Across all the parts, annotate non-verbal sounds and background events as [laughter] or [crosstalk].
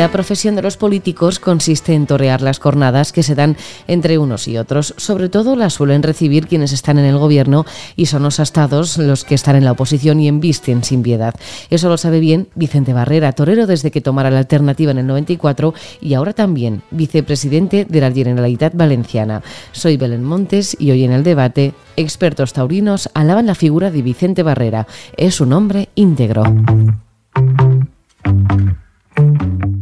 La profesión de los políticos consiste en torear las jornadas que se dan entre unos y otros. Sobre todo las suelen recibir quienes están en el gobierno y son los astados los que están en la oposición y embisten sin piedad. Eso lo sabe bien Vicente Barrera, torero desde que tomara la alternativa en el 94 y ahora también vicepresidente de la Generalitat Valenciana. Soy Belén Montes y hoy en el debate, expertos taurinos alaban la figura de Vicente Barrera. Es un hombre íntegro.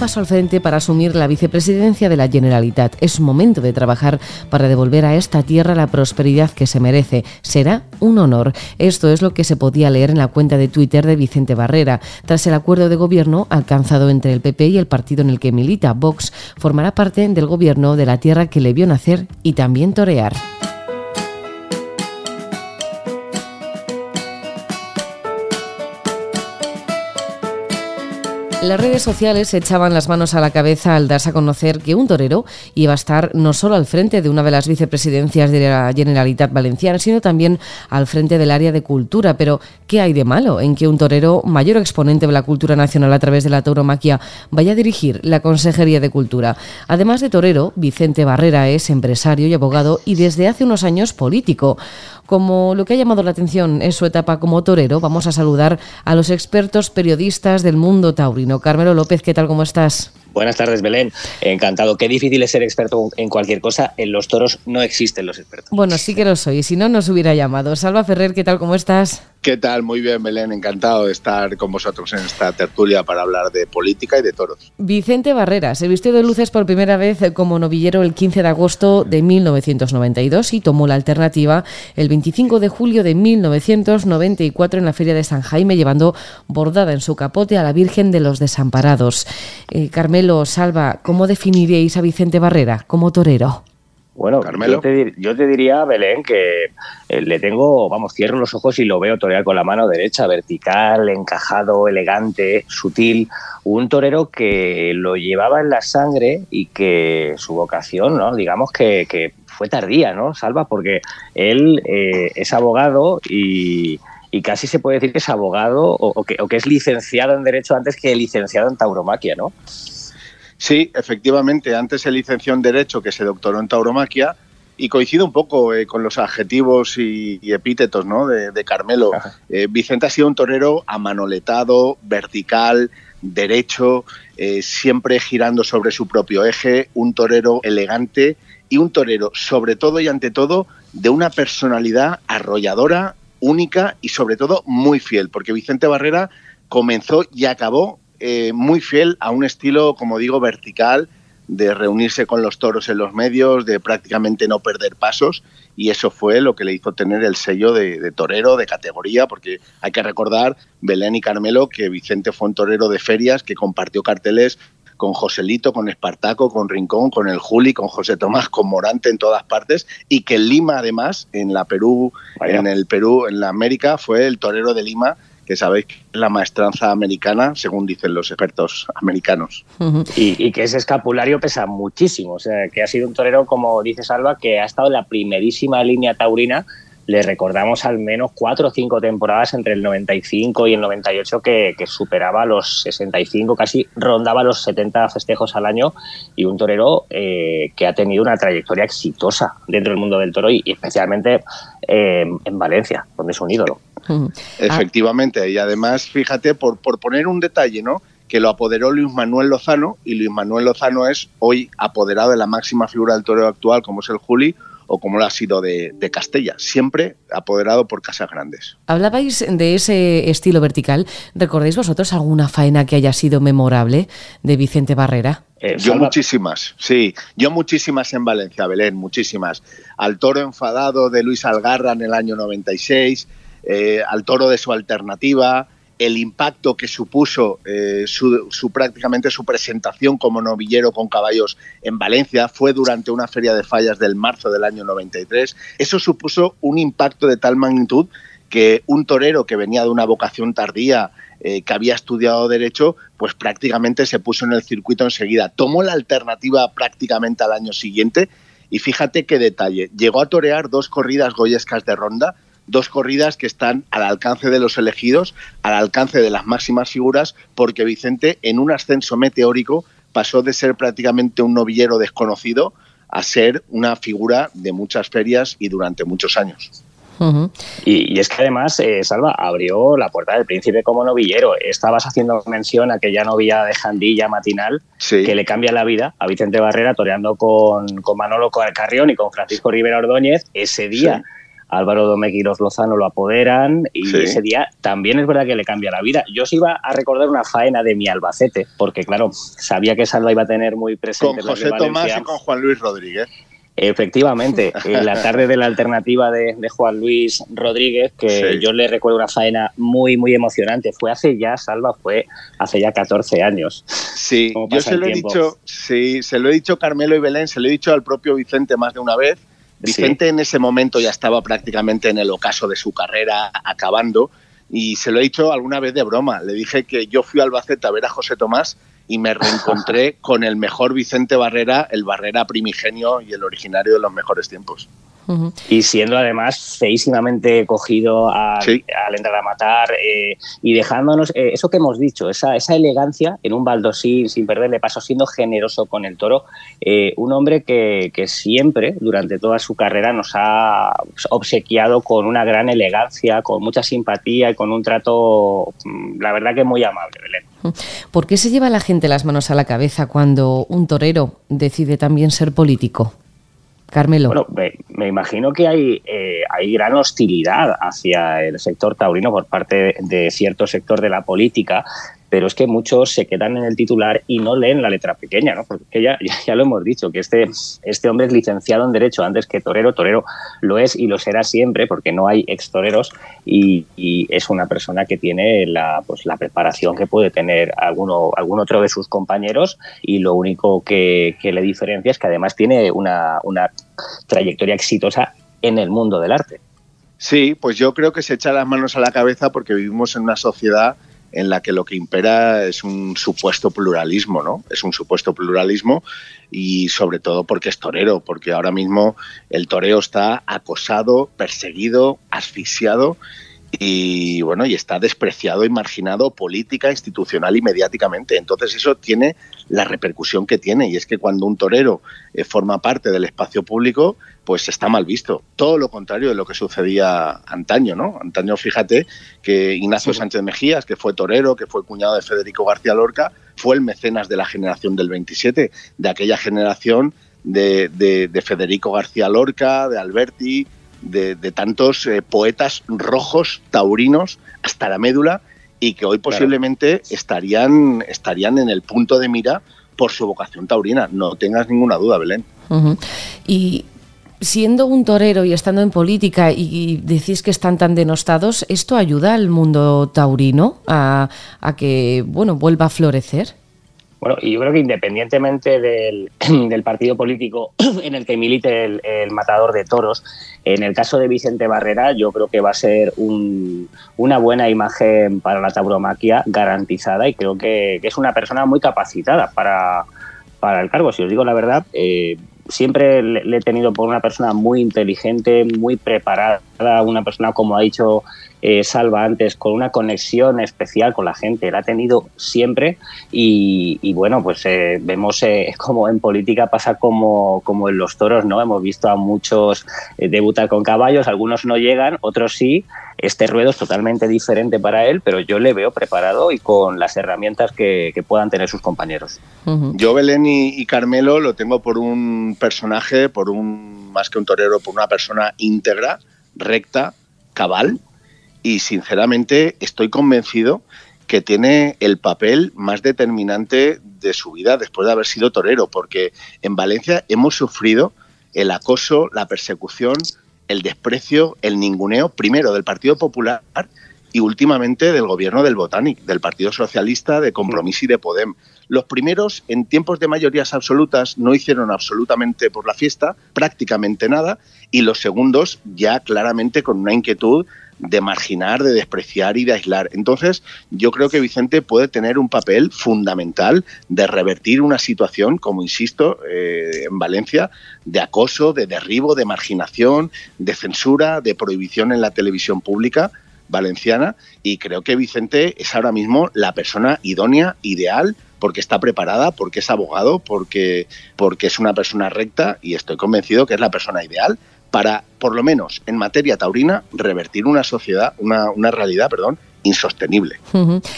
Paso al frente para asumir la vicepresidencia de la Generalitat. Es momento de trabajar para devolver a esta tierra la prosperidad que se merece. Será un honor. Esto es lo que se podía leer en la cuenta de Twitter de Vicente Barrera. Tras el acuerdo de gobierno alcanzado entre el PP y el partido en el que milita, Vox formará parte del gobierno de la tierra que le vio nacer y también torear. Las redes sociales echaban las manos a la cabeza al darse a conocer que un torero iba a estar no solo al frente de una de las vicepresidencias de la Generalitat Valenciana, sino también al frente del área de cultura. Pero, ¿qué hay de malo en que un torero, mayor exponente de la cultura nacional a través de la tauromaquia, vaya a dirigir la Consejería de Cultura? Además de torero, Vicente Barrera es empresario y abogado y desde hace unos años político. Como lo que ha llamado la atención es su etapa como torero, vamos a saludar a los expertos periodistas del mundo taurino. Carmelo López, ¿qué tal? ¿Cómo estás? Buenas tardes, Belén. Encantado. Qué difícil es ser experto en cualquier cosa. En los toros no existen los expertos. Bueno, sí que lo soy. Si no, nos hubiera llamado. Salva Ferrer, ¿qué tal? ¿Cómo estás? ¿Qué tal? Muy bien, Belén. Encantado de estar con vosotros en esta tertulia para hablar de política y de toros. Vicente Barrera se vistió de luces por primera vez como novillero el 15 de agosto de 1992 y tomó la alternativa el 25 de julio de 1994 en la Feria de San Jaime, llevando bordada en su capote a la Virgen de los Desamparados. Eh, Carmelo, Salva, ¿cómo definiríais a Vicente Barrera como torero? Bueno, yo te, yo te, diría, Belén, que eh, le tengo, vamos, cierro los ojos y lo veo torear con la mano derecha, vertical, encajado, elegante, sutil. Un torero que lo llevaba en la sangre y que su vocación, ¿no? Digamos que, fue tardía, ¿no? Salva, porque él eh, es abogado y, casi se puede decir que es abogado o, que, o que es licenciado en Derecho antes que licenciado en tauromaquia, ¿no? Sí, efectivamente, antes se licenció en Derecho, que se doctoró en tauromaquia, y coincido un poco eh, con los adjetivos y, epítetos ¿no? de, Carmelo. Eh, Vicente ha sido un torero amanoletado, vertical, derecho, eh, siempre girando sobre su propio eje, un torero elegante y un torero, sobre todo y ante todo, de una personalidad arrolladora, única y sobre todo muy fiel, porque Vicente Barrera comenzó y acabó eh, muy fiel a un estilo, como digo, vertical, de reunirse con los toros en los medios, de prácticamente no perder pasos, y eso fue lo que le hizo tener el sello de, torero de categoría, porque hay que recordar, Belén y Carmelo, que Vicente fue un torero de ferias que compartió carteles con Joselito, con Espartaco, con Rincón, con el Juli, con José Tomás, con Morante en todas partes, y que Lima además, en la Perú, en el Perú, en la América, fue el torero de Lima que sabéis que es la maestranza americana, según dicen los expertos americanos. y, que ese escapulario pesa muchísimo, o sea, que ha sido un torero, como dice Salva, que ha estado en la primerísima línea taurina. Le recordamos al menos cuatro o cinco temporadas entre el 95 y el 98 que, que superaba los 65, casi rondaba los 70 festejos al año y un torero eh, que ha tenido una trayectoria exitosa dentro del mundo del toro y, especialmente eh, en Valencia, donde es un ídolo. Efectivamente, y además, fíjate, por, por poner un detalle, ¿no? que lo apoderó Luis Manuel Lozano y Luis Manuel Lozano es hoy apoderado de la máxima figura del torero actual como es el Juli o como lo ha sido de, de, Castella, siempre apoderado por casas grandes. Hablabais de ese estilo vertical. ¿Recordáis vosotros alguna faena que haya sido memorable de Vicente Barrera? Eh, yo muchísimas, sí, yo muchísimas en Valencia, Belén, muchísimas. Al toro enfadado de Luis Algarra en el año 96, eh, al toro de su alternativa, el impacto que supuso eh, su, prácticamente su presentación como novillero con caballos en Valencia fue durante una feria de fallas del marzo del año 93. Eso supuso un impacto de tal magnitud que un torero que venía de una vocación tardía eh, que había estudiado Derecho, pues prácticamente se puso en el circuito enseguida. Tomó la alternativa prácticamente al año siguiente y fíjate qué detalle. Llegó a torear dos corridas goyescas de ronda, dos corridas que están al alcance de los elegidos, al alcance de las máximas figuras, porque Vicente en un ascenso meteórico pasó de ser prácticamente un novillero desconocido a ser una figura de muchas ferias y durante muchos años y, es que además, eh, Salva, abrió la puerta del príncipe como novillero. Estabas haciendo mención a aquella novilla de Jandilla matinal que le cambia la vida a Vicente Barrera toreando con, con Manolo Carrión y con Francisco Rivera Ordóñez. Ese día. Álvaro Domecq y los Lozano lo apoderan y ese día también es verdad que le cambia la vida. Yo os iba a recordar una faena de mi Albacete, porque claro, sabía que Salva iba a tener muy presente. Con José Tomás y con Juan Luis Rodríguez. Efectivamente, [laughs] en la tarde de la alternativa de, Juan Luis Rodríguez, que yo le recuerdo una faena muy, muy emocionante. Fue hace ya, Salva, fue hace ya 14 años. Sí, yo se lo he dicho, sí, se lo he dicho Carmelo y Belén, se lo he dicho al propio Vicente más de una vez. Vicente en ese momento ya estaba prácticamente en el ocaso de su carrera, acabando, y se lo he dicho alguna vez de broma. Le dije que yo fui al Albacete a ver a José Tomás y me reencontré [laughs] con el mejor Vicente Barrera, el Barrera primigenio y el originario de los mejores tiempos. Y siendo además feísimamente cogido al, entrar a matar eh, y dejándonos eh, eso que hemos dicho, esa, esa elegancia en un baldosín sin perderle paso, siendo generoso con el toro. Eh, un hombre que, que, siempre, durante toda su carrera, nos ha obsequiado con una gran elegancia, con mucha simpatía y con un trato, mm, la verdad que muy amable, Belén. ¿Por qué se lleva la gente las manos a la cabeza cuando un torero decide también ser político? Carmelo. Bueno, me, imagino que hay, eh, hay gran hostilidad hacia el sector taurino por parte de cierto sector de la política pero es que muchos se quedan en el titular y no leen la letra pequeña, ¿no? Porque ya, ya, lo hemos dicho, que este, este hombre es licenciado en Derecho antes que torero, torero lo es y lo será siempre porque no hay ex toreros y, es una persona que tiene la, pues, la preparación que puede tener alguno, algún otro de sus compañeros y lo único que, que le diferencia es que además tiene una, una trayectoria exitosa en el mundo del arte. Sí, pues yo creo que se echa las manos a la cabeza porque vivimos en una sociedad en la que lo que impera es un supuesto pluralismo, ¿no? Es un supuesto pluralismo y sobre todo porque es torero, porque ahora mismo el toreo está acosado, perseguido, asfixiado y bueno, y está despreciado y marginado política, institucional y mediáticamente. Entonces eso tiene la repercusión que tiene y es que cuando un torero eh, forma parte del espacio público, pues está mal visto. Todo lo contrario de lo que sucedía antaño, ¿no? Antaño, fíjate que Ignacio Sánchez Mejías, que fue torero, que fue cuñado de Federico García Lorca, fue el mecenas de la generación del 27, de aquella generación de, de Federico García Lorca, de Alberti, de, tantos eh, poetas rojos, taurinos, hasta la médula, y que hoy posiblemente estarían, estarían en el punto de mira por su vocación taurina. No tengas ninguna duda, Belén. Y siendo un torero y estando en política y, decís que están tan denostados, ¿esto ayuda al mundo taurino a, a que bueno vuelva a florecer? Bueno, y yo creo que independientemente del, [clears throat] partido político [clears throat] en el que milite el, matador de toros, en el caso de Vicente Barrera, yo creo que va a ser una buena imagen para la tauromaquia garantizada y creo que, es una persona muy capacitada para, para, el cargo. Si os digo la verdad, eh, siempre le, he tenido por una persona muy inteligente, muy preparada, una persona, como ha dicho eh, Salva antes, con una conexión especial con la gente. La ha tenido siempre y, bueno, pues eh, vemos eh, [laughs] como en política pasa como, como en los toros, ¿no? Hemos visto a muchos debutar con caballos, algunos no llegan, otros sí. Este ruedo es totalmente diferente para él, pero yo le veo preparado y con las herramientas que, puedan tener sus compañeros. Yo, Belén y, Carmelo, lo tengo por un personaje, por un más que un torero, por una persona íntegra, recta, cabal, y sinceramente estoy convencido que tiene el papel más determinante de su vida después de haber sido torero, porque en Valencia hemos sufrido el acoso, la persecución, el desprecio, el ninguneo, primero del Partido Popular y últimamente del gobierno del Botánic, del Partido Socialista, de Compromís y de Podem. Los primeros, en tiempos de mayorías absolutas, no hicieron absolutamente por la fiesta, prácticamente nada, y los segundos ya claramente con una inquietud de marginar, de despreciar y de aislar. Entonces, yo creo que Vicente puede tener un papel fundamental de revertir una situación, como insisto, eh, en Valencia, de acoso, de derribo, de marginación, de censura, de prohibición en la televisión pública valenciana y creo que Vicente es ahora mismo la persona idónea, ideal, porque está preparada, porque es abogado, porque, porque es una persona recta y estoy convencido que es la persona ideal para, por lo menos en materia taurina, revertir una sociedad, una, una realidad, perdón, insostenible.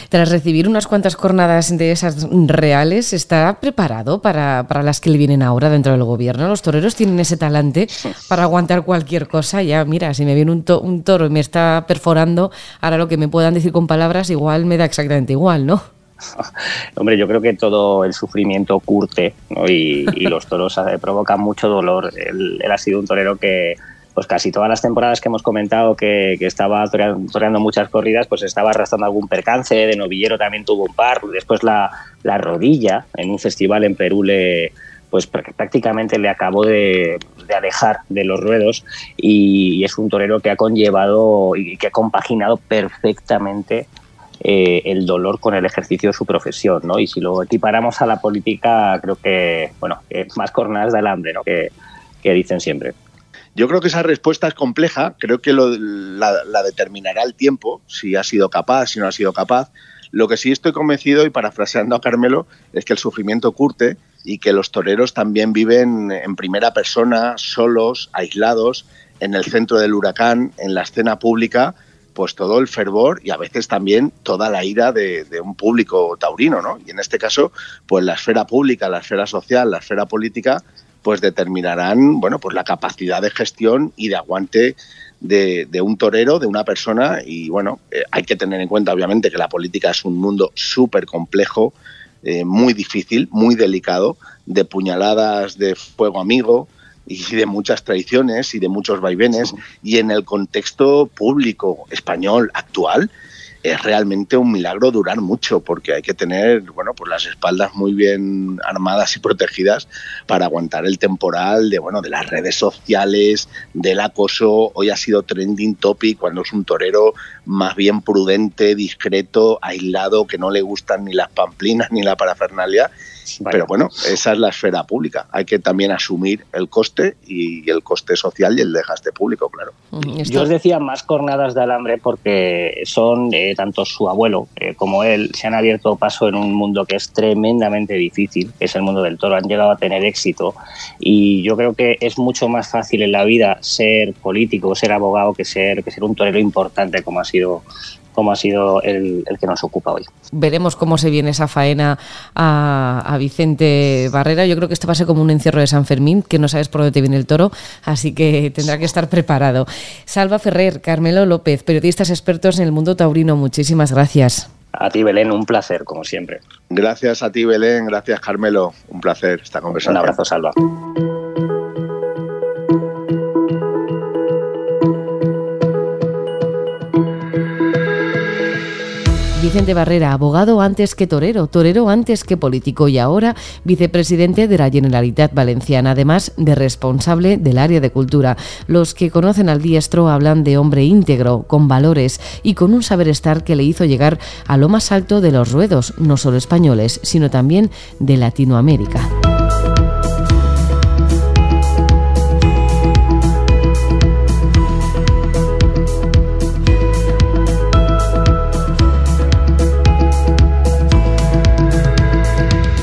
Tras recibir unas cuantas jornadas de esas reales, ¿está preparado para, para, las que le vienen ahora dentro del gobierno? Los toreros tienen ese talante para aguantar cualquier cosa. Ya, mira, si me viene un, un toro y me está perforando, ahora lo que me puedan decir con palabras igual me da exactamente igual, ¿no? [laughs] Hombre, yo creo que todo el sufrimiento curte y, los toros eh, provocan mucho dolor. Él, ha sido un torero que, pues casi todas las temporadas que hemos comentado que, estaba toreando, muchas corridas, pues estaba arrastrando algún percance, de novillero también tuvo un par, después la, rodilla en un festival en Perú le pues prácticamente le acabó de, alejar de los ruedos. Y, es un torero que ha conllevado y que ha compaginado perfectamente eh, el dolor con el ejercicio de su profesión, ¿no? Y si lo equiparamos a la política, creo que, bueno, más cornadas del hambre, ¿no? Que, dicen siempre. Yo creo que esa respuesta es compleja, creo que la, determinará el tiempo, si ha sido capaz, si no ha sido capaz. Lo que sí estoy convencido, y parafraseando a Carmelo, es que el sufrimiento curte y que los toreros también viven en primera persona, solos, aislados, en el centro del huracán, en la escena pública, pues todo el fervor y a veces también toda la ira de, un público taurino, ¿no? Y en este caso, pues la esfera pública, la esfera social, la esfera política, pues determinarán, bueno, pues la capacidad de gestión y de aguante de, un torero, de una persona, y bueno, eh, hay que tener en cuenta, obviamente, que la política es un mundo súper complejo, eh, muy difícil, muy delicado, de puñaladas de fuego amigo, y de muchas tradiciones y de muchos vaivenes y en el contexto público español actual es realmente un milagro durar mucho porque hay que tener bueno pues las espaldas muy bien armadas y protegidas para aguantar el temporal de bueno de las redes sociales del acoso. Hoy ha sido trending topic cuando es un torero más bien prudente discreto aislado que no le gustan ni las pamplinas ni la parafernalia pero bueno, esa es la esfera pública. Hay que también asumir el coste y el coste social y el desgaste público, claro. Yo os decía más cornadas de alambre porque son eh, tanto su abuelo eh, como él se han abierto paso en un mundo que es tremendamente difícil, que es el mundo del toro. Han llegado a tener éxito y yo creo que es mucho más fácil en la vida ser político, ser abogado que ser que ser un torero importante como ha sido como ha sido el, que nos ocupa hoy. Veremos cómo se viene esa faena a, Vicente Barrera. Yo creo que esto va a ser como un encierro de San Fermín, que no sabes por dónde te viene el toro, así que tendrá que estar preparado. Salva Ferrer, Carmelo López, periodistas expertos en el mundo taurino, muchísimas gracias. A ti, Belén, un placer, como siempre. Gracias a ti, Belén. Gracias, Carmelo. Un placer esta conversación. Un abrazo, Salva. Vicente Barrera, abogado antes que torero, torero antes que político y ahora vicepresidente de la Generalitat Valenciana, además de responsable del área de cultura. Los que conocen al diestro hablan de hombre íntegro, con valores y con un saber estar que le hizo llegar a lo más alto de los ruedos, no solo españoles, sino también de Latinoamérica.